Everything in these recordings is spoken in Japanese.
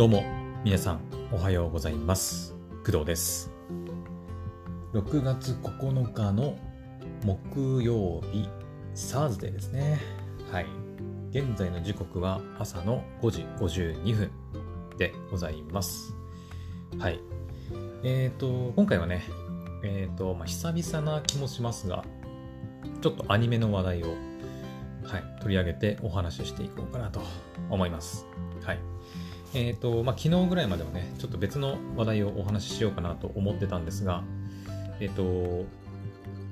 どうも、皆さん、おはようございます。工藤です。6月9日の木曜日、サーズデーですね。はい。現在の時刻は朝の5時52分でございます。はい。えっ、と、今回はね、えっ、と、まあ、久々な気もしますが、ちょっとアニメの話題を、はい、取り上げてお話ししていこうかなと思います。はい。えっ、と、まあ、昨日ぐらいまではね、ちょっと別の話題をお話ししようかなと思ってたんですが、えっ、と、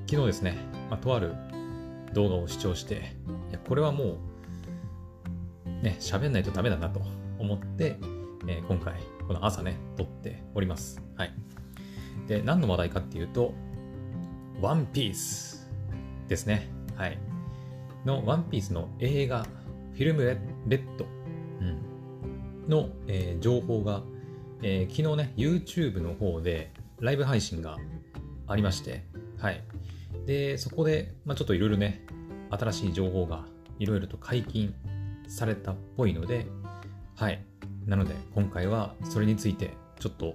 昨日ですね、まあ、とある動画を視聴して、いや、これはもう、ね、喋んないとダメだなと思って、えー今回、この朝ね、撮っております。はい。で、何の話題かっていうと、ワンピースですね。はい。の、ワンピースの映画、フィルムレッド、の、えー情報が、えー昨日ね、YouTube の方でライブ配信がありまして、はい。で、そこで、まあ、ちょっといろいろね、新しい情報がいろいろと解禁されたっぽいので、はい。なので、今回はそれについて、ちょっと、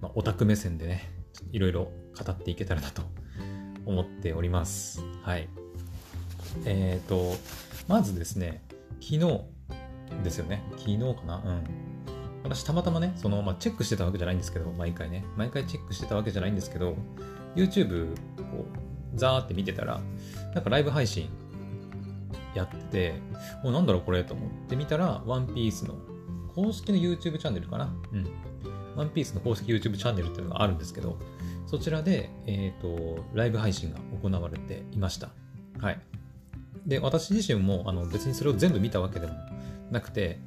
まあ、オタク目線でね、いろいろ語っていけたらなと思っております。はい。えっ、と、まずですね、昨日ですよね。昨日かな？うん。私たまたまね、その、まあ、チェックしてたわけじゃないんですけど、毎回ね、毎回チェックしてたわけじゃないんですけど、YouTube、こう、ザーって見てたら、なんかライブ配信やってて、もうなんだろうこれと思って見たら、ワンピースの公式の YouTube チャンネルかな？うん。ワンピースの公式 YouTube チャンネルっていうのがあるんですけど、そちらで、えっ、と、ライブ配信が行われていました。はい。で、私自身もあの別にそれを全部見たわけでもなくて、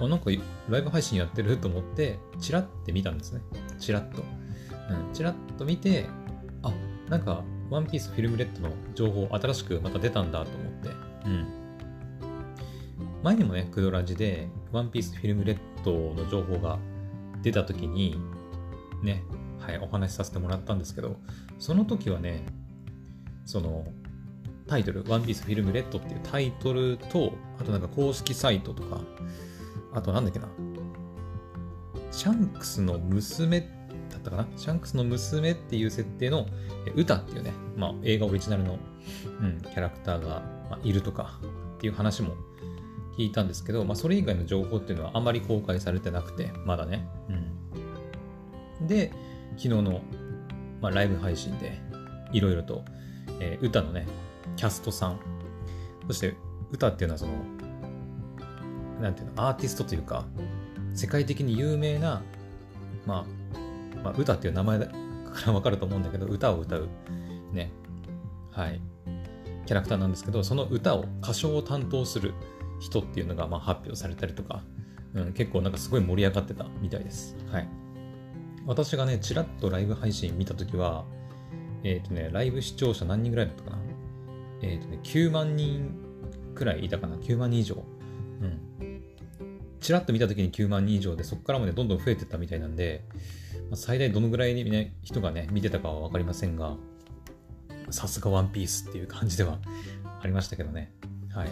あなんかライブ配信やってると思って、チラって見たんですね。チラッと。うん、チラッと見て、あ、なんか、ワンピースフィルムレッドの情報新しくまた出たんだと思って、うん。前にもね、クドラジで、 ONE PIECE FILM RED の情報が出た時に、ね、はい、お話しさせてもらったんですけど、その時はね、その、タイトル、 ONE PIECE FILM RED っていうタイトルと、あとなんか公式サイトとか、あとなんだっけな、シャンクスの娘だったかな？シャンクスの娘っていう設定の、歌っていうね、まあ映画オリジナルの、うん、キャラクターが、まあ、いるとかっていう話も聞いたんですけど、まあそれ以外の情報っていうのはあまり公開されてなくて、まだね。うん。で、昨日の、まあ、ライブ配信で、いろいろと、えー歌のね、キャストさん、そして歌っていうのはその、なんていうの、アーティストというか、世界的に有名な、まあ、まあ、歌っていう名前からわかると思うんだけど、歌を歌う、ね、はい、キャラクターなんですけど、その歌を、歌唱を担当する人っていうのが、まあ、発表されたりとか、うん、結構なんかすごい盛り上がってたみたいです。はい。私がね、ちらっとライブ配信見たときは、えっ、とね、ライブ視聴者何人ぐらいだったかなえっ、とね、9万人くらいいたかな ?9 万人以上。うん。ちらっと見たときに9万人以上で、そこからもね、どんどん増えてったみたいなんで、まあ最大どのぐらいに、ね、人がね、見てたかはわかりませんが、さすがワンピースっていう感じではありましたけどね。はい。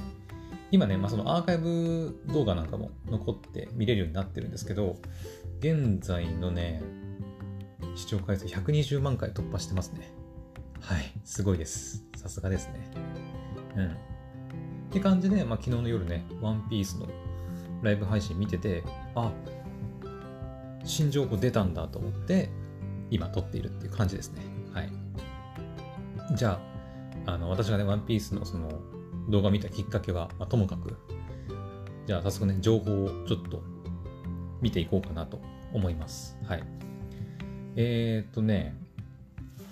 今ね、まあ、そのアーカイブ動画なんかも残って見れるようになってるんですけど、現在のね、視聴回数120万回突破してますね。はい、すごいです。さすがですね。うん。って感じで、まあ、昨日の夜ね、ワンピースのライブ配信見てて、あ、新情報出たんだと思って、今撮っているっていう感じですね。はい。じゃあ、あの、私がね、ワンピースのその動画を見たきっかけは、まあ、ともかく、じゃあ早速ね、情報をちょっと見ていこうかなと思います。はい。えー、っとね、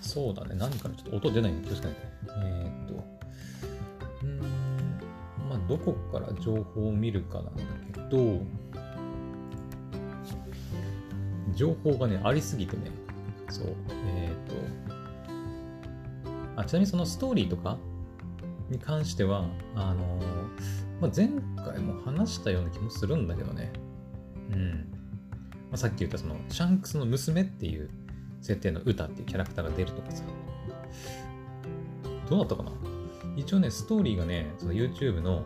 そうだね、何からちょっと音出ないように気をつけないと。えー、っと、うーん、まあ、どこから情報を見るかなんだけど、情報がね、ありすぎてね、そう、えー、っと、あ、ちなみにそのストーリーとかに関しては、あのまあ、前回も話したような気もするんだけどね。うん。まあ、さっき言ったその、シャンクスの娘っていう設定の歌っていうキャラクターが出るとかさ。どうだったかな？一応ね、ストーリーがね、その YouTube の、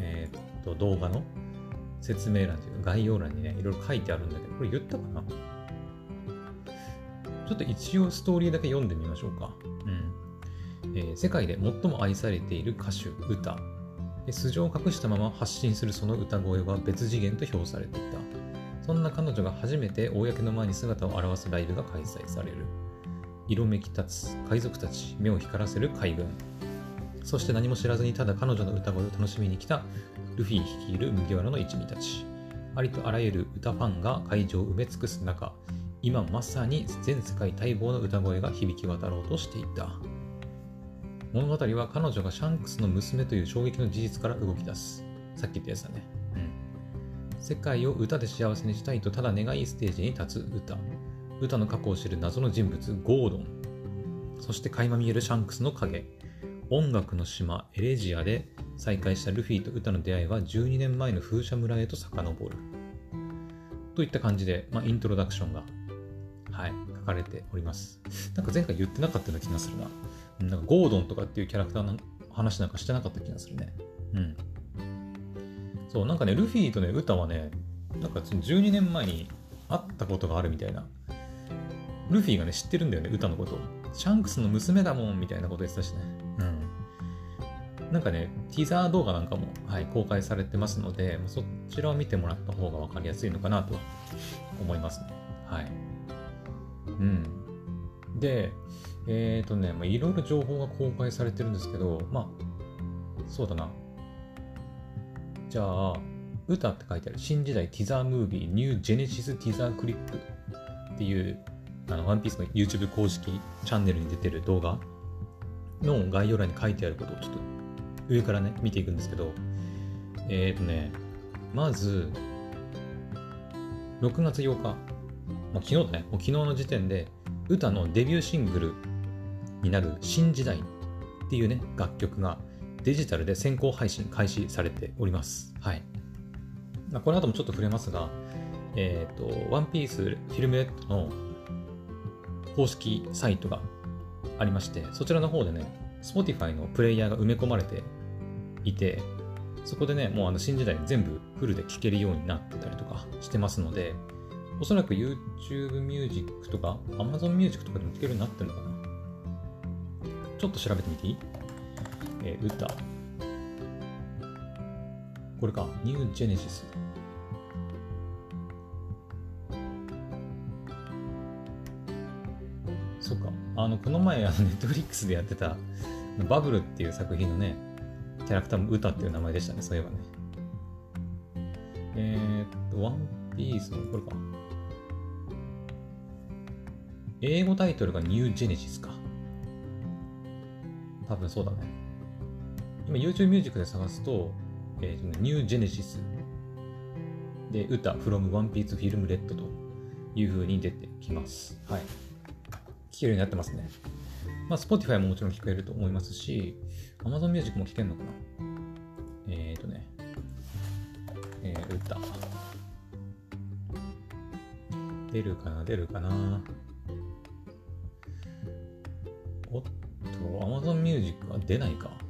えーっと、動画の説明欄というか概要欄にね、いろいろ書いてあるんだけど、これ言ったかな？ちょっと一応ストーリーだけ読んでみましょうか。うん。えー世界で最も愛されている歌手、歌。素性を隠したまま発信するその歌声は別次元と評されていた。そんな彼女が初めて公の前に姿を現すライブが開催される。色めき立つ海賊たち、目を光らせる海軍。そして何も知らずにただ彼女の歌声を楽しみに来たルフィ率いる麦わらの一味たち。ありとあらゆる歌ファンが会場を埋め尽くす中、今まさに全世界待望の歌声が響き渡ろうとしていた。物語は彼女がシャンクスの娘という衝撃の事実から動き出す。さっき言ったやつだね。世界を歌で幸せにしたいとただ願いステージに立つ歌。歌の過去を知る謎の人物、ゴードン。そして垣間見えるシャンクスの影。音楽の島、エレジアで再会したルフィと歌の出会いは12年前の風車村へと遡る。といった感じで、まあ、イントロダクションが、はい、書かれております。なんか前回言ってなかったような気がするな。なんかゴードンとかっていうキャラクターの話なんかしてなかった気がするね。うん。そう、なんかね、ルフィとね、歌はね、なんか12年前に会ったことがあるみたいな。ルフィがね、知ってるんだよね、歌のことを。シャンクスの娘だもん、みたいなこと言ってたしね。うん。なんかね、ティザー動画なんかも、はい、公開されてますので、そちらを見てもらった方が分かりやすいのかなとは思いますね。はい。うん。で、えっ、ー、とね、いろいろ情報が公開されてるんですけど、まあ、そうだな。じゃあ、ウタって書いてある新時代ティザームービー New Genesis Teaser Clip っていう、あの、ワンピースの YouTube 公式チャンネルに出てる動画の概要欄に書いてあることをちょっと上からね、見ていくんですけど、えっ、ー、とね、まず、6月8日、まあ、昨日だね、もう昨日の時点で、歌のデビューシングルになる新時代っていうね、楽曲がデジタルで先行配信開始されております。はい。まこの後もちょっと触れますが、えっ、と、ワンピースフィルムレッドの公式サイトがありまして、そちらの方でね、Spotify のプレイヤーが埋め込まれていて、そこでね、もうあの新時代に全部フルで聴けるようになってたりとかしてますので、おそらく YouTube Music とか Amazon Music とかでも聴けるようになってるのかな？ちょっと調べてみていい？えー歌。これか。New Genesis。そっか。あの、この前、あの、Netflix でやってた、バブルっていう作品のね、キャラクターも歌っていう名前でしたね、そういえばね。えー、っと、ワンピースの、これか。英語タイトルが New Genesis か。多分そうだね。今 YouTube Music で探すと、えーとね、New Genesis で歌 from One Piece Film Red という風に出てきます。はい。聴けるようになってますね。まあ Spotify ももちろん聴けると思いますし、Amazon Music も聴けるのかなえーとね、えー、歌。出るかな出るかなおっと、Amazon Music は出ないか。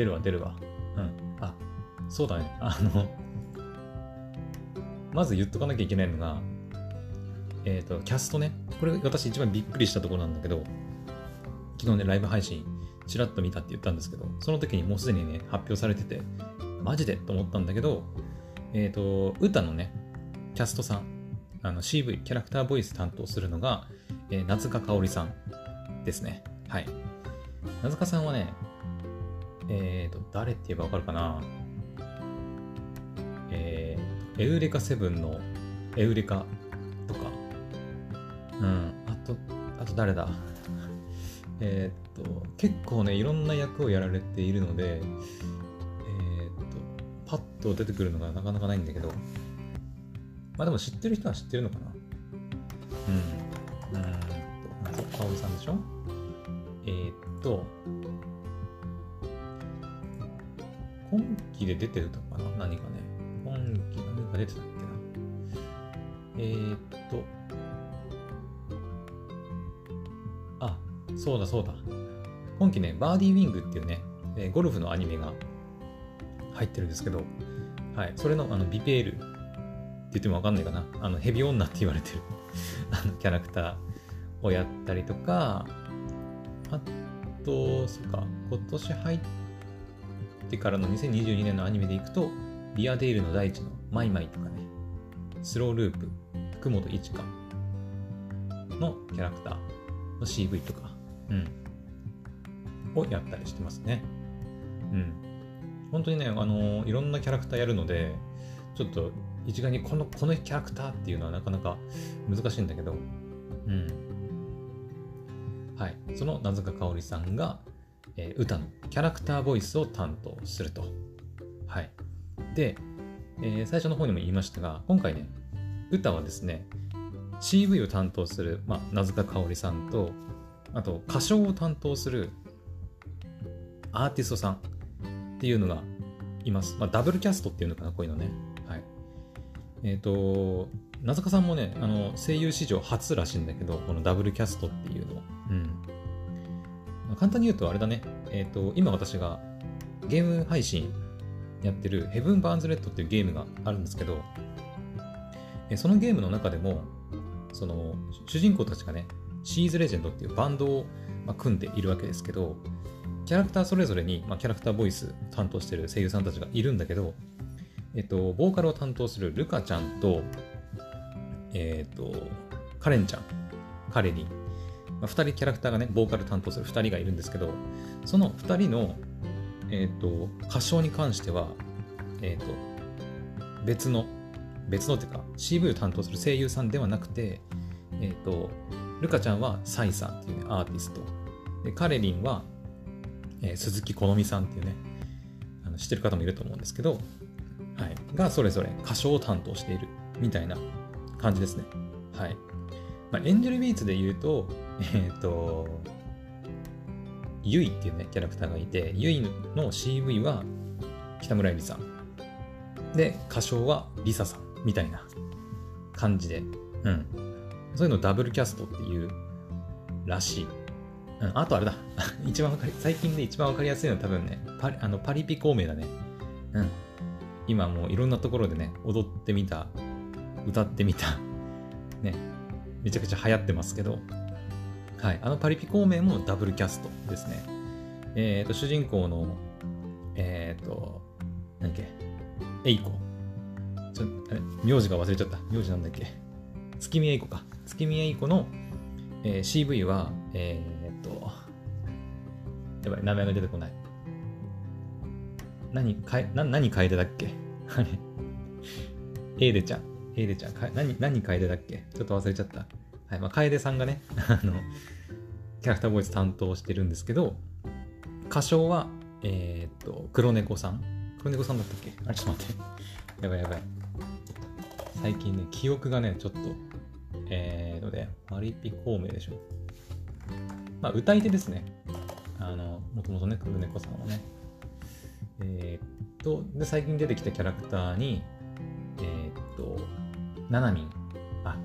出るわ、出るわ。うん。あ、そうだね。あの、まず言っとかなきゃいけないのが、えっ、と、キャストね。これ私一番びっくりしたところなんだけど、昨日ね、ライブ配信、ちらっと見たって言ったんですけど、その時にもうすでにね、発表されてて、マジで？と思ったんだけど、えっ、と、歌のね、キャストさん、あの CV、キャラクターボイス担当するのが、えー夏香香織さんですね。はい。夏香さんはね、えっ、と、誰って言えばわかるかな？えー、エウレカセブンのエウレカとか、うん、あと、あと誰だ？えっと、結構ね、いろんな役をやられているので、えっと、パッと出てくるのがなかなかないんだけど、まあでも知ってる人は知ってるのかな？うん。うんと、夏香織さんでしょ？えっと、今期で出てるのかな？何かね。今期何か出てたっけな？えーっと、あ、そうだそうだ。今期ね、バーディーウィングっていうね、えーゴルフのアニメが入ってるんですけど、はい、それのあのビペールって言ってもわかんないかな？あのヘビ女って言われてる あのキャラクターをやったりとか、あと、そっか、今年入ってからの2022年のアニメでいくと、リアデイルの大地のマイマイとかね、スローループ、福本一花のキャラクターの CV とか、うん、をやったりしてますね。うん。本当にね、あのいろんなキャラクターやるので、ちょっと一概にこの、このキャラクターっていうのはなかなか難しいんだけど、うん。はい。その名塚香織さんが、えー歌のキャラクターボイスを担当すると。はい。で、えー最初の方にも言いましたが、今回ね、歌はですね、CV を担当する、まあ、名塚香織さんと、あと歌唱を担当するアーティストさんっていうのがいます。まあ、ダブルキャストっていうのかな、こういうのね。はい。えっ、と、名塚さんもね、あの、声優史上初らしいんだけど、このダブルキャストっていうの。うん。簡単に言うとあれだね。えっ、と、今私がゲーム配信やってるヘブン・バーンズ・レッドっていうゲームがあるんですけど、えそのゲームの中でも、その主人公たちがね、シーズ・レジェンドっていうバンドを、まあ、組んでいるわけですけど、キャラクターそれぞれに、まあ、キャラクターボイス担当してる声優さんたちがいるんだけど、えっと、ボーカルを担当するルカちゃんと、えっと、カレンちゃん、カレリン、まあ、2人キャラクターがね、ボーカル担当する2人がいるんですけど、その2人の、えっと、歌唱に関しては、えっと、別の、別のっていうか、CV を担当する声優さんではなくて、えっと、ルカちゃんはサイさんっていう、ね、アーティスト。で、カレリンは、えー鈴木好美さんっていうね、あの知ってる方もいると思うんですけど、はい、がそれぞれ歌唱を担当しているみたいな感じですね。はい。まあ、エンジェルビーツで言うと、えっ、と、ユイっていうね、キャラクターがいて、ユイの CV は北村えみさん。で、歌唱はリサさんみたいな感じで、うん。そういうのダブルキャストっていうらしい。うん、あとあれだ。一番わかり、最近で一番わかりやすいのは多分ね、パリあのパリピ孔明だね。うん。今もういろんなところでね、踊ってみた、歌ってみた、ね、めちゃくちゃ流行ってますけど、はい、あのパリピ孔明もダブルキャストですね。えっ、と、主人公の、えっ、と、なんだっけ、エイコ。ちょ、名字が忘れちゃった。名字なんだっけ？月見エイコか。月見エイコの、えー CV は、えーっと、やばい、名前が出てこない。何、かえ、な、何楓だっけ？あれ。エーデちゃん。エーデちゃん。か何、何楓だっけ？ちょっと忘れちゃった。はい、まあ、楓さんがね、あの、キャラクターボイス担当してるんですけど、歌唱は、えーっと、黒猫さん。黒猫さんだったっけ？あれ、ちょっと待って。やばいやばい。最近ね、記憶がね、ちょっと、えーので、マリピ孔明でしょ。まあ、歌い手ですね。あの、もともとね、黒猫さんはね。えーっと、で、最近出てきたキャラクターに、えーっと、ななみん。あ、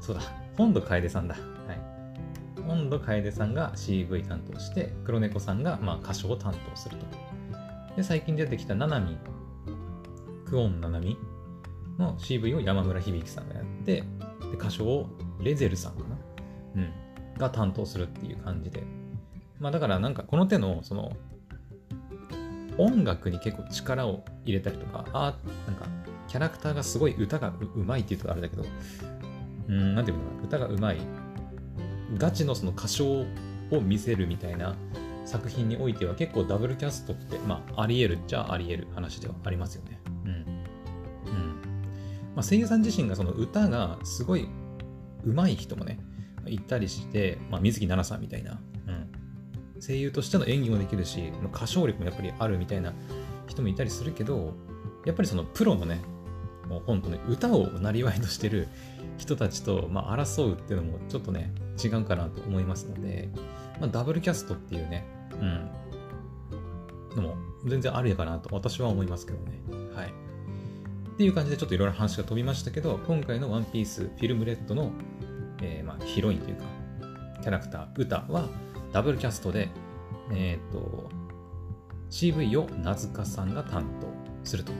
そうだ、本土楓さんだ。はい。本土楓さんが CV 担当して、黒猫さんが、まあ、歌唱を担当すると。で、最近出てきたななみん、クオンななみの CV を山村響さんがやって、で歌唱をレゼルさんかなうん。が担当するっていう感じで。まあだからなんかこの手のその音楽に結構力を入れたりとか、あなんかキャラクターがすごい歌がうまいっていうとあれだけど、うん、なんていうのかな、歌がうまい。ガチのその歌唱を見せるみたいな作品においては結構ダブルキャストって、まああり得るっちゃあり得る話ではありますよね。うん。うん。まあ、声優さん自身がその歌がすごい上手い人もね、いたりして、まあ、水木奈々さんみたいな、うん、声優としての演技もできるし、歌唱力もやっぱりあるみたいな人もいたりするけど、やっぱりそのプロのね、もう本当ね、歌をなりわいとしてる人たちと、まあ、争うっていうのもちょっとね、違うかなと思いますので、まあ、ダブルキャストっていうね、うん、のも全然ありかなと私は思いますけどね。はい。っていう感じでちょっといろいろ話が飛びましたけど、今回のワンピースフィルムレッドの、えーまあ、ヒロインというか、キャラクター、歌はダブルキャストで、えっ、ー、と、CV を名塚さんが担当すると。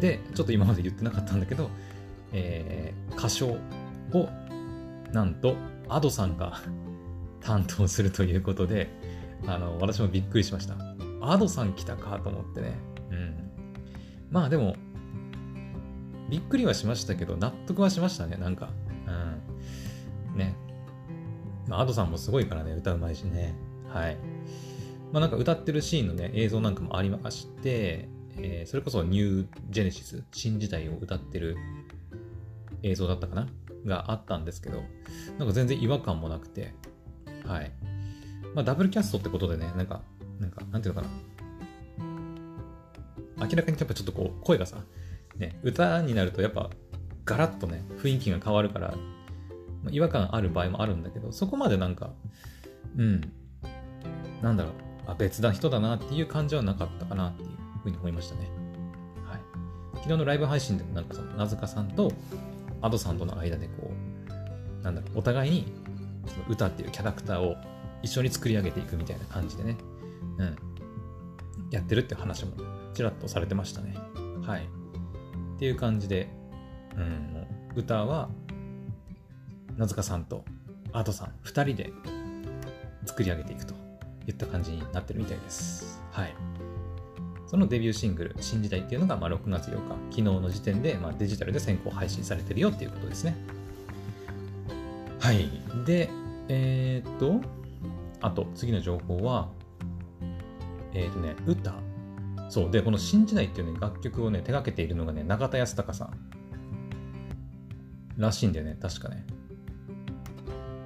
で、ちょっと今まで言ってなかったんだけど、えー、歌唱をなんと Ado さんが 担当するということで、あの、私もびっくりしました。Ado さん来たかと思ってね。うん。まあでも、びっくりはしましたけど、納得はしましたね、なんか。うん。ね。まあ、Ado さんもすごいからね、歌うまいしね。はい。まあなんか歌ってるシーンのね、映像なんかもありまして、えー、それこそニュージェネシス、新時代を歌ってる映像だったかな？があったんですけど、なんか全然違和感もなくて、はい。まあ、ダブルキャストってことでね、なんか、なんか、なんていうのかな？明らかにやっぱちょっとこう、声がさ、ね、歌になるとやっぱ、ガラッとね、雰囲気が変わるから、まあ、違和感ある場合もあるんだけど、そこまでなんか、うん、なんだろう、あ、別な人だなっていう感じはなかったかなっていうふうに思いましたね。はい。昨日のライブ配信でもなんかその、なずかさんと、アドさんとの間でこう、なんだろう、お互いに、その歌っていうキャラクターを一緒に作り上げていくみたいな感じでね、うん、やってるって話もちらっとされてましたね。はい。っていう感じで、うん、歌は、なずかさんとアドさん2人で作り上げていくといった感じになってるみたいです。はい。そのデビューシングル、新時代っていうのがまあ6月8日、昨日の時点でまあデジタルで先行配信されてるよっていうことですね。はい。で、えー、っと、あと次の情報は、えー、っとね、歌。そう。で、この新時代っていうね、楽曲をね、手掛けているのがね、永田康隆さん。らしいんだよね、確かね。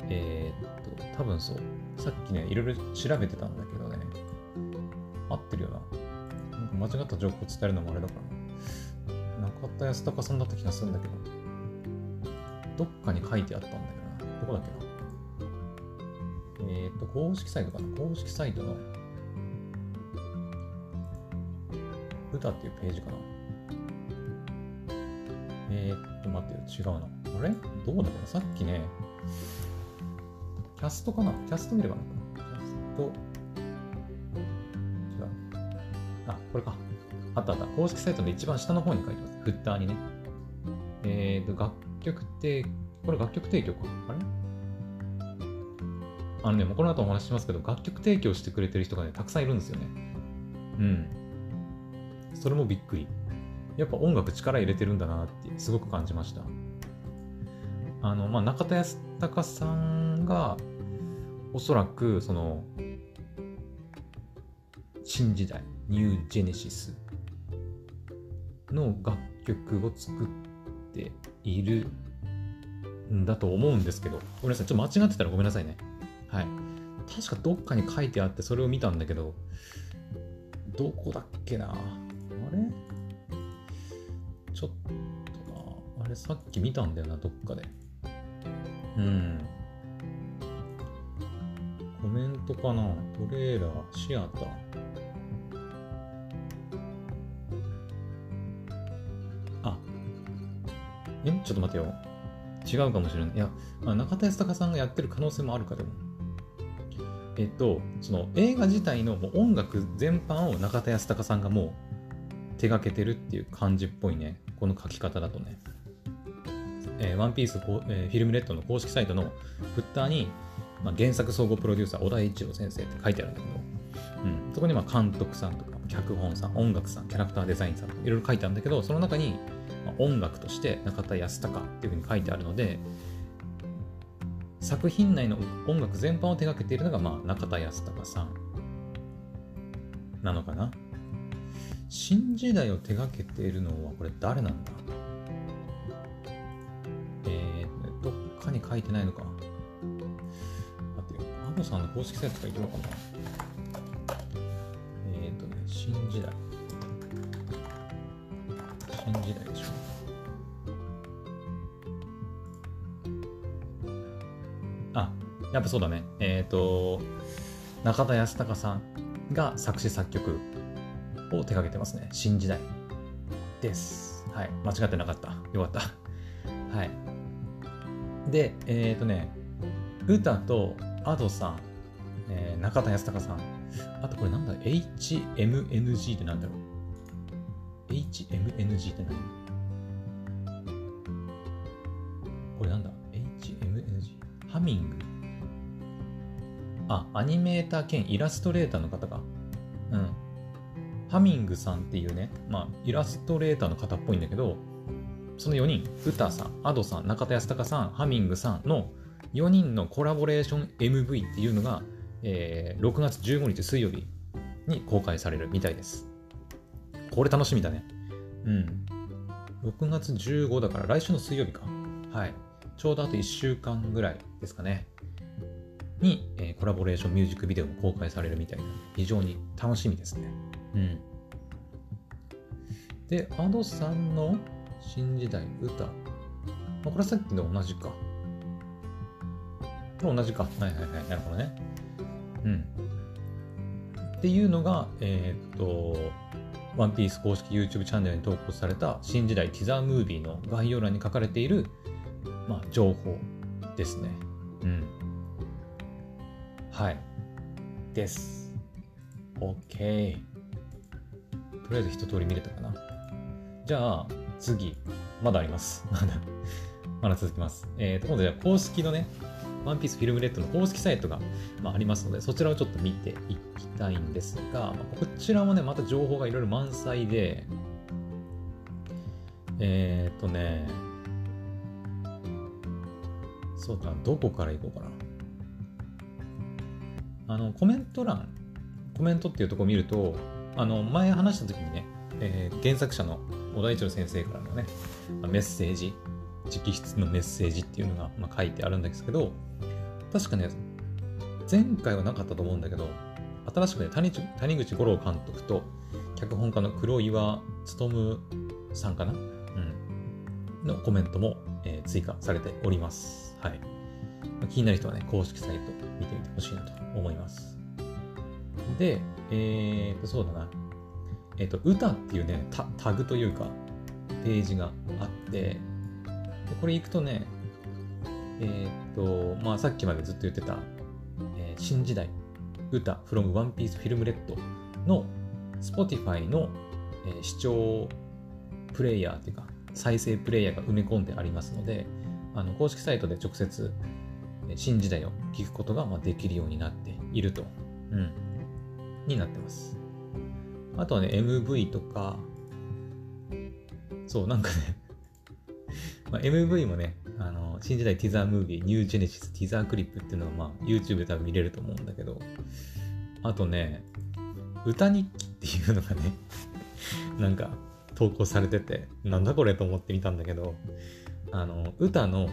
えー、っと、多分そう。さっきね、いろいろ調べてたんだけどね、合ってるよな。間違った情報を伝えるのもあれだからな。中田康隆さんだった気がするんだけど、どっかに書いてあったんだけどな。どこだっけな。えっ、ー、と、公式サイトかな。公式サイトの、歌っていうページかな。えー、っと、待ってよ。違うな。あれ？どうだろうさっきね、キャストかな？キャスト見ればいいかな？キャスト、これか。あったあった。公式サイトの一番下の方に書いてます。フッターにね。えーと、楽曲提、これ楽曲提供か。あれ？あのね、もうこの後お話ししますけど、楽曲提供してくれてる人がね、たくさんいるんですよね。うん。それもびっくり。やっぱ音楽力入れてるんだなってすごく感じました。あの、まあ、中田康隆さんが、おそらく、その、新時代、ニュージェネシスの楽曲を作っているんだと思うんですけど、ごめんなさい、ちょっと間違ってたらごめんなさいね。はい。確かどっかに書いてあってそれを見たんだけど、どこだっけな？あれ？ちょっとなあれさっき見たんだよな、どっかで。うん。コメントかな？トレーラー、シアター。ちょっと待てよ。違うかもしれない。いや、まあ、中田康隆さんがやってる可能性もあるかでも。えっと、その映画自体のもう音楽全般を中田康隆さんがもう手がけてるっていう感じっぽいね。この書き方だとね。えー、ワンピース、えー、フィルムレッドの公式サイトのフッターに、まあ、原作総合プロデューサー、小田一郎先生って書いてあるんだけど、うん、そこにまあ監督さんとか、脚本さん、音楽さん、キャラクターデザインさんとかいろいろ書いてあるんだけど、その中に、まあ音楽として中田康隆っていうふうに書いてあるので作品内の音楽全般を手掛けているのが、まあ、中田康隆さんなのかな。新時代を手掛けているのはこれ誰なんだ？えー、どっかに書いてないのか。待ってよ。アボさんの公式サイトとか行けばかな。えっ、ー、とね新時代。新時代。やっぱそうだねえっ、ー、と中田康隆さんが作詞作曲を手掛けてますね新時代ですはい間違ってなかったよかった はいでえっ、ー、とね歌とアドさん、えー、中田康隆さん。あとこれなんだ ?HMNG ってなんだろう ?HMNG って何？これなんだ ?HMNG。ハミング。あ、アニメーター兼イラストレーターの方か。うん。ハミングさんっていうね、まあ、イラストレーターの方っぽいんだけど、その4人、歌さん、アドさん、中田康隆さん、ハミングさんの4人のコラボレーション MV っていうのが、えー、6月15日水曜日に公開されるみたいです。これ楽しみだね。うん。6月15だから来週の水曜日か。はい。ちょうどあと1週間ぐらいですかね。に、えー、コラボレーションミュージックビデオも公開されるみたいな、非常に楽しみですね。うん。で、アドさんの新時代歌。まあ、これはさっきの同じか。これ同じか。はいはいはい。なるほどね。うん。っていうのが、えー、っと、ワンピース公式 YouTube チャンネルに投稿された新時代ティザームービーの概要欄に書かれている、まあ、情報ですね。うん。はい。です。OK。とりあえず一通り見れたかな。じゃあ、次。まだあります。まだ、まだ続きます。えっ、ー、と、今度じゃあ公式のね、ワンピースフィルムレッドの公式サイトが、まあ、ありますので、そちらをちょっと見ていきたいんですが、まあ、こちらもね、また情報がいろいろ満載で、えっ、ー、とね、そうだ、どこから行こうかな。あの、コメント欄、コメントっていうとこ見ると、あの前話した時にね、えー、原作者の小田一郎先生からのね、メッセージ、直筆のメッセージっていうのが、まあ、書いてあるんですけど、確かね、前回はなかったと思うんだけど、新しくね、谷谷口五郎監督と脚本家の黒岩勉さんかな、うん、のコメントも、えー、追加されております。はい。気になる人はね、公式サイト見てみてほしいなと思います。で、えーと、そうだな。えっ、ー、と、歌っていうねタ、タグというか、ページがあって、でこれ行くとね、えっ、ー、と、まあ、さっきまでずっと言ってた、えー、新時代、歌 from One Piece Film Red の Spotify の、えー、視聴プレイヤーっていうか、再生プレイヤーが埋め込んでありますので、あの公式サイトで直接、新時代を聞くことがまできるようになっていると。うん。になってます。あとはね、MV とか、そう、なんかね まあ、MV もね、あの、新時代ティザームービー、 New Genesis Teaser Clip っていうのは、まあ、YouTube で多分見れると思うんだけど、あとね、ウタ日記っていうのがね なんか投稿されてて、なんだこれと思って見たんだけど、あの、歌の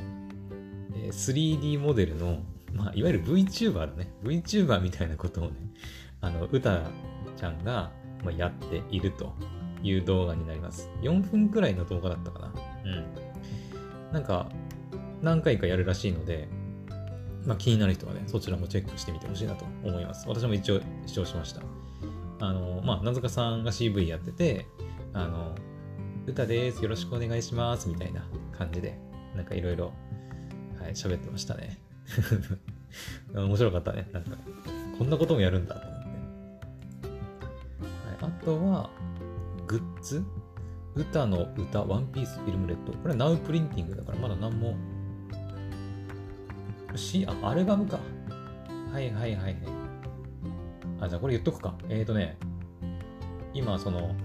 3D モデルの、まあ、いわゆる VTuber だね。VTuber みたいなことをね、あの、歌ちゃんが、まやっているという動画になります。4分くらいの動画だったかな。うん。なんか、何回かやるらしいので、まあ、気になる人はね、そちらもチェックしてみてほしいなと思います。私も一応視聴しました。あの、まあ、なずかさんが CV やってて、あの、歌です、よろしくお願いします、みたいな感じで、なんかいろいろ、い、喋ってましたね。面白かったね。なんか、こんなこともやるんだと思って。はいあとは、グッズ？歌の歌、ワンピースフィルムレッド。これはナウプリンティングだからまだ何も。し、あ、アルバムか。はいはいはいはい。あ、じゃあこれ言っとくか。えっ、ー、とね、今その、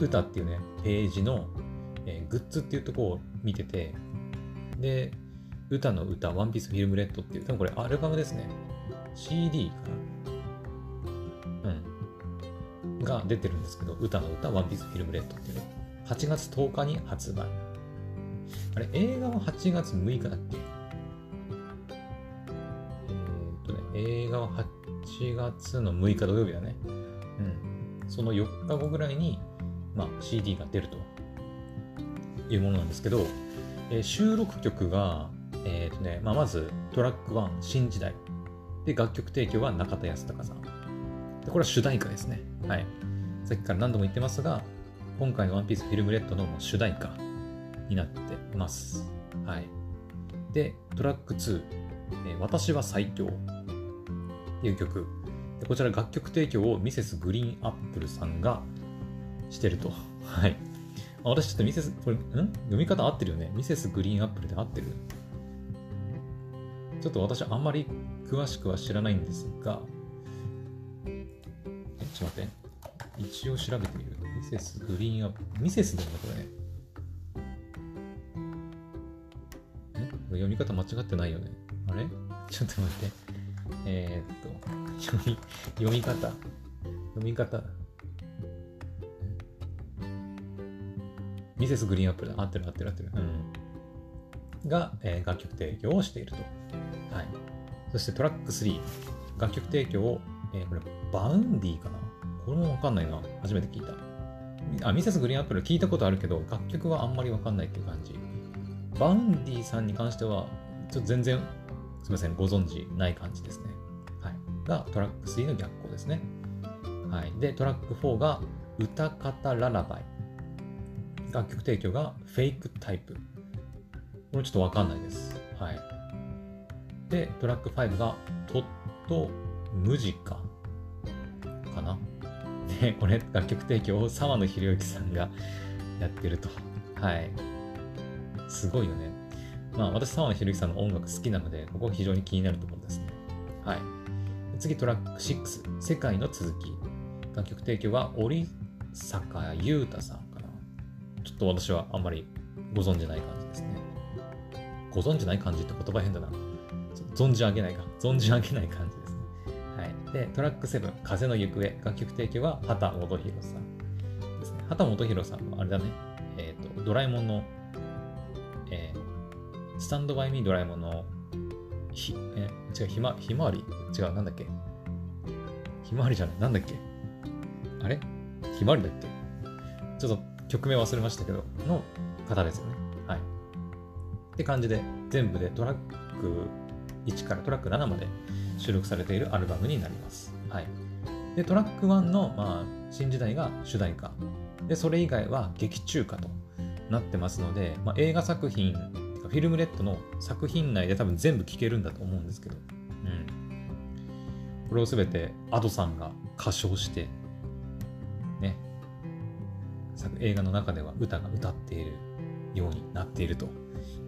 歌っていうね、ページの、えー、グッズっていうとこを見てて、で、歌の歌、ワンピースフィルムレッドっていう、多分これアルバムですね。CD かなうん。が出てるんですけど、歌の歌、ワンピースフィルムレッドっていうの。8月10日に発売。あれ、映画は8月6日だっけ？えー、っとね、映画は8月の6日土曜日だね。うん。その4日後ぐらいに、まあ、CD が出るというものなんですけど、えー、収録曲が、えー、とね、まあ、まずトラック1、新時代。で、楽曲提供は中田康隆さん。でこれは主題歌ですね。はい。さっきから何度も言ってますが、今回のワンピースフィルムレッドの主題歌になってます。はい。で、トラック2え、私は最強っていう曲。でこちら楽曲提供をミセスグリーンアップルさんがしてると。はい。私ちょっとミセス、これ、ん？読み方合ってるよね。ミセスグリーンアップルで合ってる？ちょっと私あんまり詳しくは知らないんですが、え、ちょっと待って。一応調べてみる。ミセスグリーンアップ。ミセスだよね、これね。これ読み方間違ってないよね。あれ？ちょっと待って。えー、っと、読み、読み方。読み方。ミセスグリーンアップルだ。合ってる合ってる合ってる。うん。が、えー、楽曲提供をしていると。そしてトラック3。楽曲提供を、えー、これ、 Vaundy かな？これもわかんないな。初めて聞いた。あ、 Mrs. GREEN APPLE 聞いたことあるけど、楽曲はあんまりわかんないっていう感じ。 Vaundy さんに関しては、ちょっと全然、すみません、ご存知ない感じですね。はい。が、トラック3の逆光ですね。はい。で、トラック4が、ウタカタララバイ。楽曲提供が FAKE TYPE。これちょっとわかんないです。はい。で、トラック5がトットムジカかな？で、これ楽曲提供を沢野博之さんがやってると。はい。すごいよね。まあ私、沢野博之さんの音楽好きなので、ここ非常に気になるところですね。はい。次、トラック6、世界の続き。楽曲提供は織坂優太さんかな。ちょっと私はあんまりご存じない感じですね。ご存じない感じって言葉変だな。存じ上げないか。存じ上げない感じですね。はい。で、トラック7、風の行方。楽曲提供は畑元博さんですね。畑元博さんはあれだね。えっ、ー、と、ドラえもんのえー、スタンドバイミードラえもんの、ひ、え、違う、ひま、ひまわり？違う、なんだっけ？ひまわりじゃない、なんだっけ？あれ？ひまわりだっけ？ちょっと曲名忘れましたけど、の方ですよね。はい。って感じで、全部でトラック1からトラック7まで収録されているアルバムになります。はい。で、トラック1の、まあ、新時代が主題歌。で、それ以外は劇中歌となってますので、まあ、映画作品、フィルムレッドの作品内で多分全部聴けるんだと思うんですけど、うん。これをすべて Ado さんが歌唱して、ね、映画の中では歌が歌っているようになっていると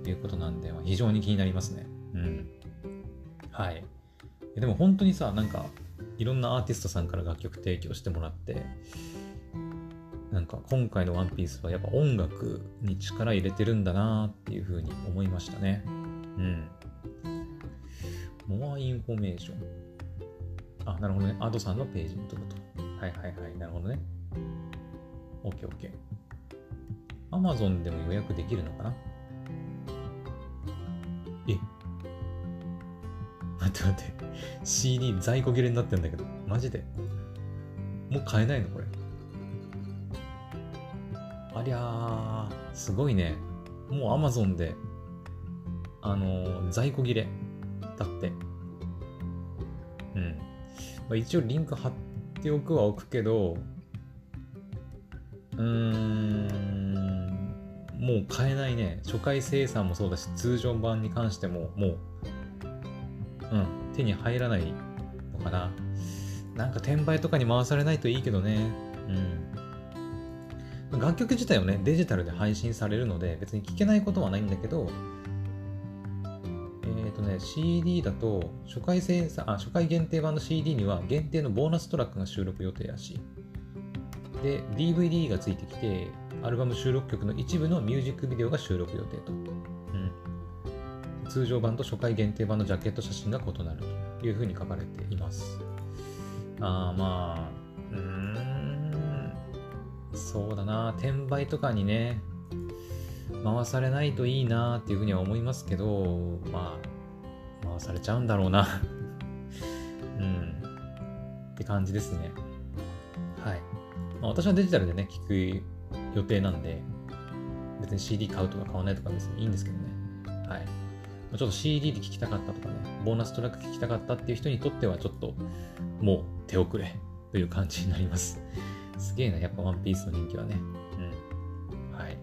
いうことなんで、まあ非常に気になりますね。うん。はい。でも本当にさ、なんか、いろんなアーティストさんから楽曲提供してもらって、なんか今回のワンピースはやっぱ音楽に力入れてるんだなっていうふうに思いましたね。うん。More information。あ、なるほどね。 Ado さんのページに飛ぶと。はいはいはい。なるほどね。OK OK。Amazon でも予約できるのかな？え待って待って。CD 在庫切れになってんだけど。マジで？もう買えないのこれ。ありゃー、すごいね。もう Amazon で、あのー、在庫切れ。だって。うん。まあ、一応リンク貼っておくは置くけど、うーん、もう買えないね。初回生産もそうだし、通常版に関しても、もう、手に入らないのかな。なんか転売とかに回されないといいけどね。うん。楽曲自体はね、デジタルで配信されるので、別に聴けないことはないんだけど、えっ、ー、とね、CD だと、初回生産、あ、初回限定版の CD には限定のボーナストラックが収録予定やし、で、DVD がついてきて、アルバム収録曲の一部のミュージックビデオが収録予定と。通常版と初回限定版のジャケット写真が異なるというふうに書かれています。あーまあ、うーん。そうだな、転売とかにね、回されないといいなっていうふうには思いますけど、まあ、回されちゃうんだろうな うん。って感じですね。はい。まあ、私はデジタルでね、聞く予定なんで、別に CD 買うとか買わないとか別にいいんですけどね。はい。ちょっと CD で聴きたかったとかね、ボーナストラック聴きたかったっていう人にとってはちょっと、もう手遅れという感じになります。すげえな、やっぱワンピースの人気はね。うん。はい。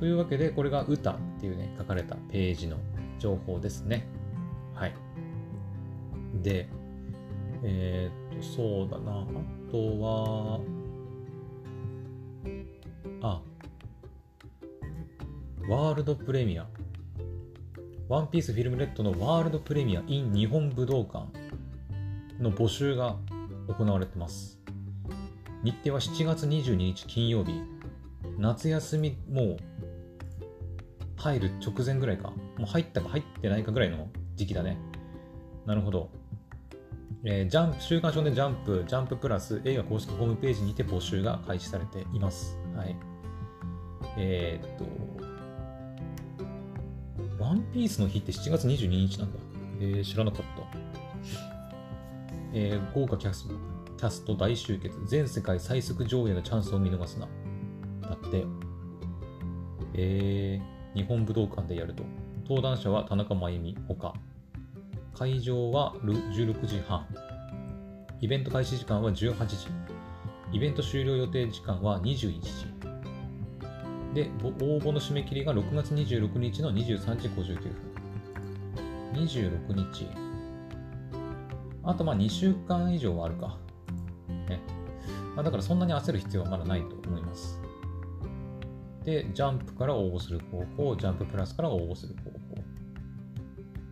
というわけで、これが歌っていうね、書かれたページの情報ですね。はい。で、えー、っと、そうだな。あとは、あ、ワールドプレミア。ワンピースフィルムレッドのワールドプレミア in 日本武道館の募集が行われてます。日程は7月22日金曜日。夏休みもう入る直前ぐらいか。もう入ったか入ってないかぐらいの時期だね。なるほど。えー、ジャンプ、週刊少年ジャンプ、ジャンププラス映画公式ホームページにて募集が開始されています。はい。えー、っと、ワンピースの日って7月22日なんだ。えー、知らなかった。えー、豪華キャスキャスト大集結、全世界最速上映のチャンスを見逃すな。だって、えー、日本武道館でやると。登壇者は田中真由美ほか。会場は16時半。イベント開始時間は18時。イベント終了予定時間は21時。で、応募の締め切りが6月26日の23時59分。26日。あとまあ2週間以上はあるか。ね。まあ、だからそんなに焦る必要はまだないと思います。で、ジャンプから応募する方法、ジャンププラスから応募する方法。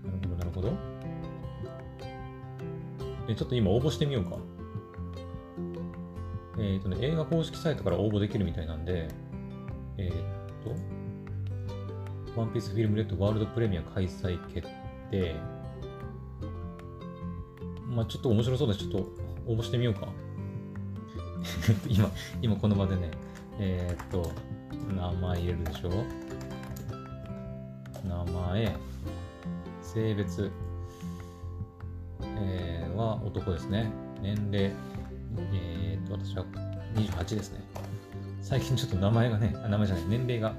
なるほど、なるほど。え、ちょっと今応募してみようか。えっ、ー、とね、映画公式サイトから応募できるみたいなんで、えっ、と、ワンピースフィルムレッドワールドプレミア開催決定。まあちょっと面白そうです。ちょっと応募してみようか。今、今この場でね、えー、っと、名前入れるでしょ？名前、性別、えー、は男ですね。年齢、えー、っと、私は28ですね。最近ちょっと名前がね、名前じゃない、年齢が、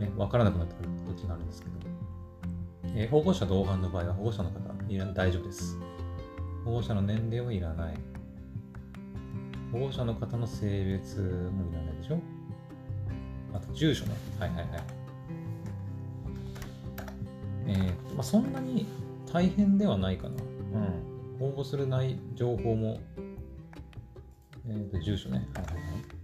ね、わからなくなってくる時があるんですけど、えー、保護者同伴の場合は保護者の方、いら大丈夫です。保護者の年齢はいらない。保護者の方の性別もいらないでしょあと住所ね。はいはいはい。えー、まあ、そんなに大変ではないかな。うん。応募するない情報も、えー、と、住所ね。はいはいはい。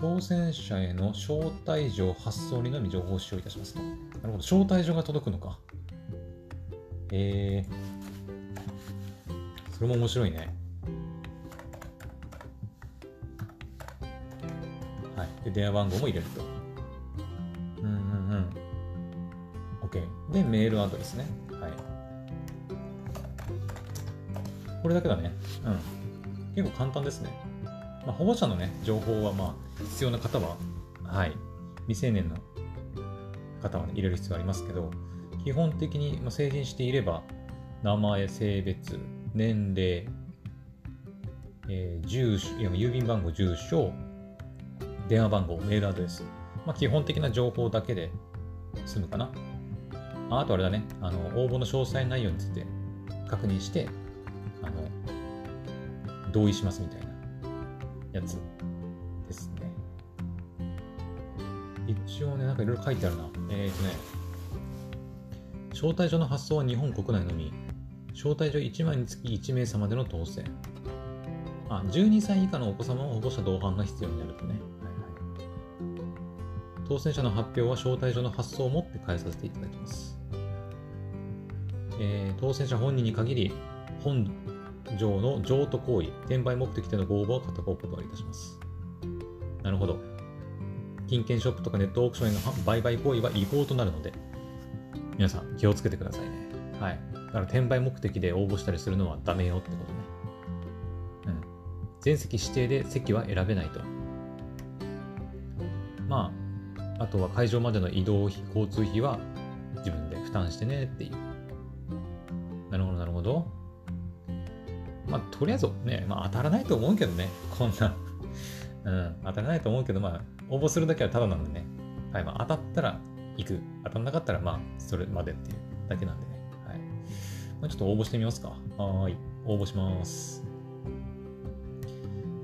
当選者への招待状発送にのみ情報使用いたしますと。なるほど。招待状が届くのか。えー、それも面白いね。はい。で、電話番号も入れると。うんうんうん。OK。で、メールアドレスね。はい。これだけだね。うん。結構簡単ですね。まあ、保護者のね、情報は、まあ、必要な方は、はい。未成年の方は、ね、入れる必要ありますけど、基本的に成人していれば、名前、性別、年齢、えー、住所、郵便番号、住所、電話番号、メールアドレス。まあ、基本的な情報だけで済むかな。ああとあれだね、あの、応募の詳細内容について確認して、あの、同意しますみたいなやつ一応ね、なんかいろいろ書いてあるな。えっ、ー、とね、招待状の発送は日本国内のみ。招待状1枚につき1名様での当選。あ、12歳以下のお子様は保護者同伴が必要になるとね。はいはい、当選者の発表は招待状の発送をもって返させていただきます。えー、当選者本人に限り、本上の譲渡行為、転売目的でのご応募は片方お断りいたします。なるほど。金券ショップとかネットオークションへの売買行為は違法となるので、皆さん気をつけてくださいね。はい。だから転売目的で応募したりするのはダメよってことね。うん。全席指定で席は選べないと。まあ、あとは会場までの移動費、交通費は自分で負担してねっていう。なるほど、なるほど。まあ、とりあえずね、まあ当たらないと思うけどね、こんな。うん、当たらないと思うけど、まあ、応募するだけはただなんでね。はい、まあ、当たったら行く。当たんなかったら、まあ、それまでっていうだけなんでね。はい。まあ、ちょっと応募してみますか。はい。応募します。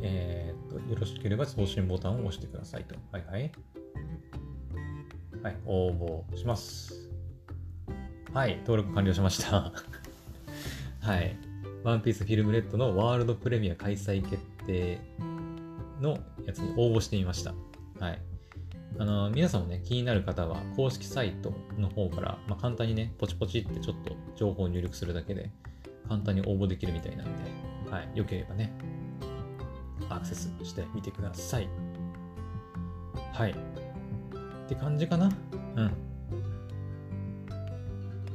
えー、っと、よろしければ送信ボタンを押してくださいと。はいはい。はい、応募します。はい、登録完了しました。はい。ワンピースフィルムレッドのワールドプレミア開催決定のやつに応募してみました。はい。あの、皆さんもね、気になる方は、公式サイトの方から、まあ、簡単にね、ポチポチってちょっと情報を入力するだけで、簡単に応募できるみたいなんで、はい、よければね、アクセスしてみてください。はい。って感じかな？うん。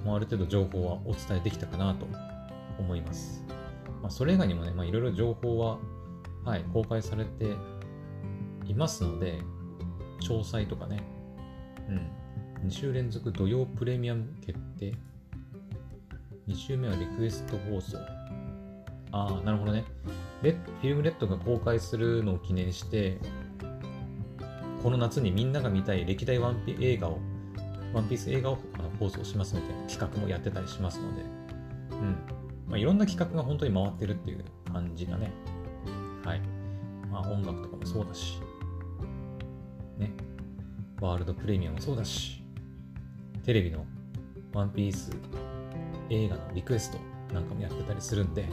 もうある程度情報はお伝えできたかなと思います。まあ、それ以外にもね、まあ、いろいろ情報は、はい、公開されていますので、詳細とかね、うん。2週連続土曜プレミアム決定。2週目はリクエスト放送。ああ、なるほどね。レフィルムレッドが公開するのを記念して、この夏にみんなが見たい歴代ワンピ映画を、ワンピース映画を放送しますみたいな企画もやってたりしますので、うん。まあ、いろんな企画が本当に回ってるっていう感じだね。はい。まあ音楽とかもそうだし、ね。ワールドプレミアもそうだし、テレビのワンピース映画のリクエストなんかもやってたりするんで、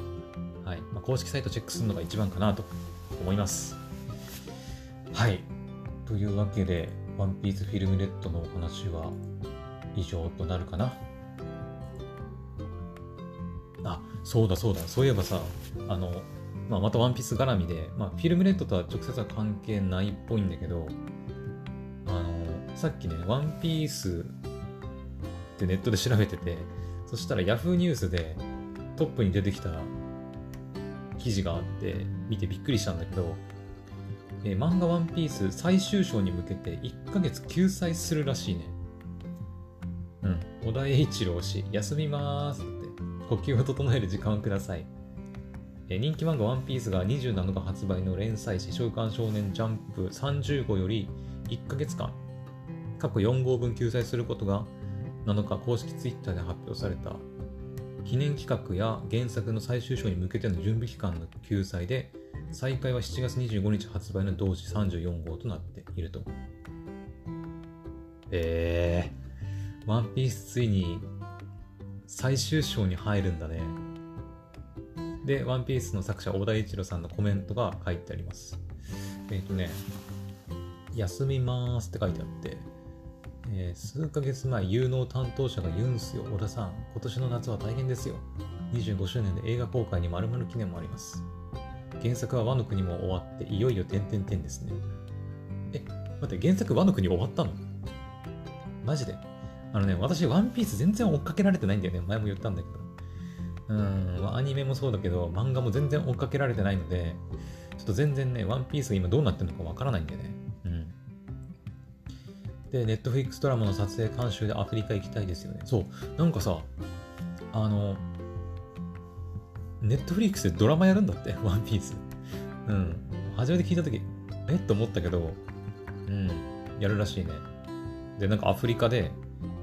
はいまあ、公式サイトチェックするのが一番かなと思います。はい。というわけで、ワンピースフィルムレッドのお話は以上となるかな。あ、そうだそうだ。そういえばさ、あの、まあ、またワンピース絡みで、まあ、フィルムレッドとは直接は関係ないっぽいんだけど、さっきね、ワンピースってネットで調べてて、そしたら Yahoo ニュースでトップに出てきた記事があって、見てびっくりしたんだけど、えー、漫画ワンピース最終章に向けて1ヶ月休載するらしいね。うん。小田栄一郎氏、休みまーすって、呼吸を整える時間をください。えー、人気漫画ワンピースが27日発売の連載誌、週刊少年ジャンプ30号より1ヶ月間、過去4号分休載することが7日公式ツイッターで発表された記念企画や原作の最終章に向けての準備期間の救済で、再開は7月25日発売の同時34号となっていると。えー、ワンピースついに最終章に入るんだね。で、ワンピースの作者、小田一郎さんのコメントが書いてあります。えっ、ー、とね、休みまーすって書いてあって、えー、数ヶ月前、有能担当者が言うんすよ。小田さん、今年の夏は大変ですよ。25周年で映画公開に丸々記念もあります。原作は和の国も終わって、いよいよ点々点ですね。え、待って、原作和の国終わったの？マジで？あのね、私、ワンピース全然追っかけられてないんだよね。前も言ったんだけど。うん、アニメもそうだけど、漫画も全然追っかけられてないので、ちょっと全然ね、ワンピースが今どうなってるのかわからないんだよね。で、ネットフリックスドラマの撮影監修でアフリカ行きたいですよね。そう。なんかさ、あの、ネットフリックスでドラマやるんだって、ワンピース。うん。初めて聞いたとき、え？っと思ったけど、うん、やるらしいね。で、なんかアフリカで、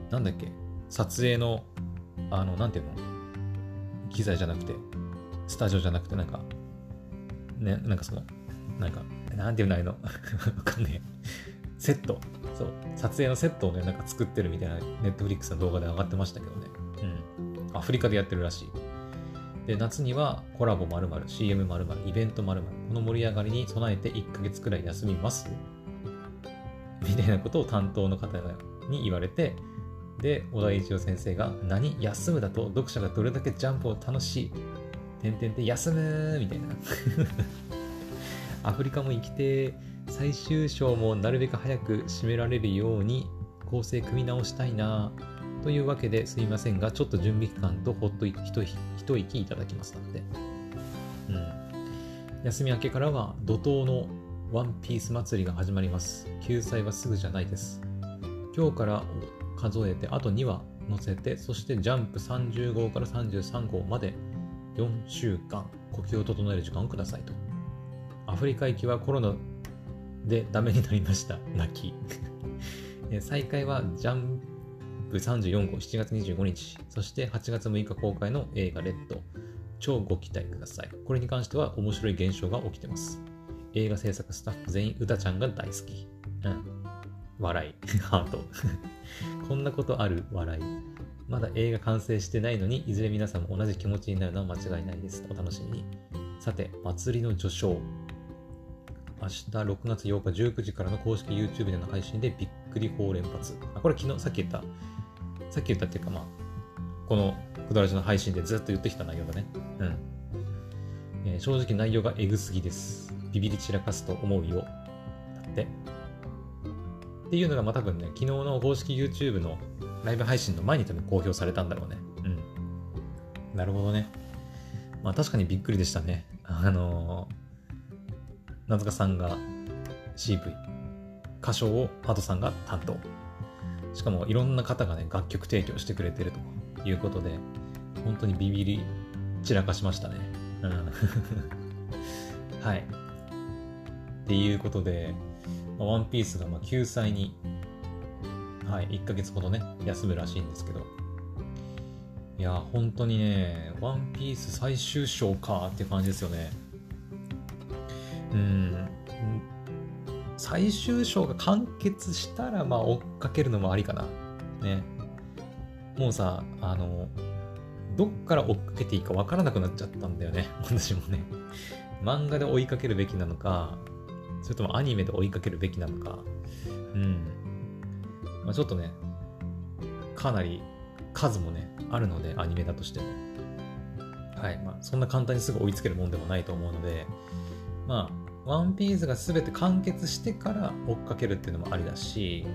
なんだっけ、撮影の、あの、なんていうの？機材じゃなくて、スタジオじゃなくて、なんか、ね、なんかその、なんか、なんていうのあれの？わかんねえ。セット。そう、撮影のセットをね、なんか作ってるみたいな、ネットフリックスの動画で上がってましたけどね。うん。アフリカでやってるらしい。で、夏にはコラボ〇〇、CM 〇〇、イベント〇〇、この盛り上がりに備えて1ヶ月くらい休みますみたいなことを担当の方に言われて、で、小田一郎先生が、何休むだと読者がどれだけジャンプを楽しい。てんてんて休むみたいな。アフリカも行きて最終章もなるべく早く締められるように構成組み直したいなというわけですいませんが、ちょっと準備期間とほっと一一息いただきますので。うん。休み明けからは怒涛のワンピース祭りが始まります。救済はすぐじゃないです。今日から数えてあと2話載せて、そしてジャンプ30号から33号まで4週間呼吸を整える時間をくださいと。アフリカ行きはコロナでダメになりました。泣き。再開はジャンプ34号7月25日、そして8月6日公開の映画レッド。超ご期待ください。これに関しては面白い現象が起きてます。映画制作スタッフ全員、うたちゃんが大好き。うん。笑い。ハート。こんなことある笑い。まだ映画完成してないのに、いずれ皆さんも同じ気持ちになるのは間違いないです。お楽しみに。さて、祭りの序章。明日6月8日19時からの公式 YouTube での配信でびっくり法連発。あ、これ昨日さっき言った、さっき言ったっていうかまあ、このくだらしの配信でずっと言ってきた内容だね。うん。えー、正直内容がエグすぎです。ビビり散らかすと思うよ。だって。っていうのがまあ多分ね、昨日の公式 YouTube のライブ配信の前に多分公表されたんだろうね。うん。なるほどね。まあ確かにびっくりでしたね。あのー名塚さんが CV、歌唱をハトさんが担当。しかもいろんな方がね、楽曲提供してくれてるということで、本当にビビり散らかしましたね。うん。はい。っていうことで、まあ、ワンピースがまあ救済に、はい、1ヶ月ほどね、休むらしいんですけど、いや、本当にね、ワンピース最終章かって感じですよね。うん、最終章が完結したら、まあ、追っかけるのもありかな。ね。もうさ、あの、どっから追っかけていいかわからなくなっちゃったんだよね。私もね。漫画で追いかけるべきなのか、それともアニメで追いかけるべきなのか。うん。まあ、ちょっとね、かなり数もね、あるので、アニメだとしても。はい。まあ、そんな簡単にすぐ追いつけるもんでもないと思うので、まあ、ワンピースが全て完結してから追っかけるっていうのもありだし、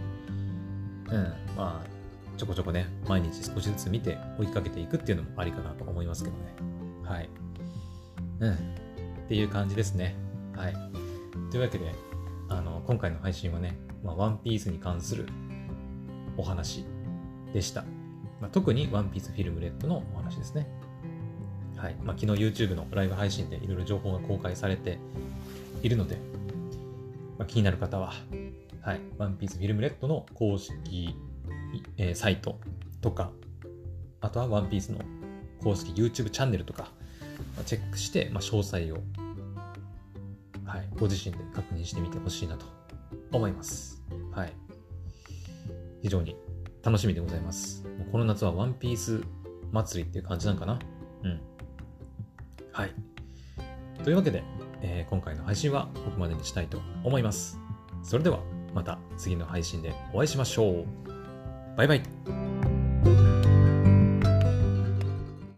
うん、まあ、ちょこちょこね、毎日少しずつ見て追いかけていくっていうのもありかなと思いますけどね。はい。うん。っていう感じですね。はい。というわけで、あの、今回の配信はね、まあ、ワンピースに関するお話でした。まあ、特にワンピースフィルムレッドのお話ですね。はい。まあ、昨日 YouTube のライブ配信でいろいろ情報が公開されているので、まあ、気になる方は、はい、ワンピースフィルムレッドの公式、えー、サイトとか、あとはワンピースの公式 YouTube チャンネルとか、まあ、チェックして、まあ、詳細を、はい、ご自身で確認してみてほしいなと思います。はい。非常に楽しみでございます。この夏はワンピース祭りっていう感じなんかな？うん。はい。というわけで、えー、今回の配信はここまでにしたいと思います。それではまた次の配信でお会いしましょう。バイバイ。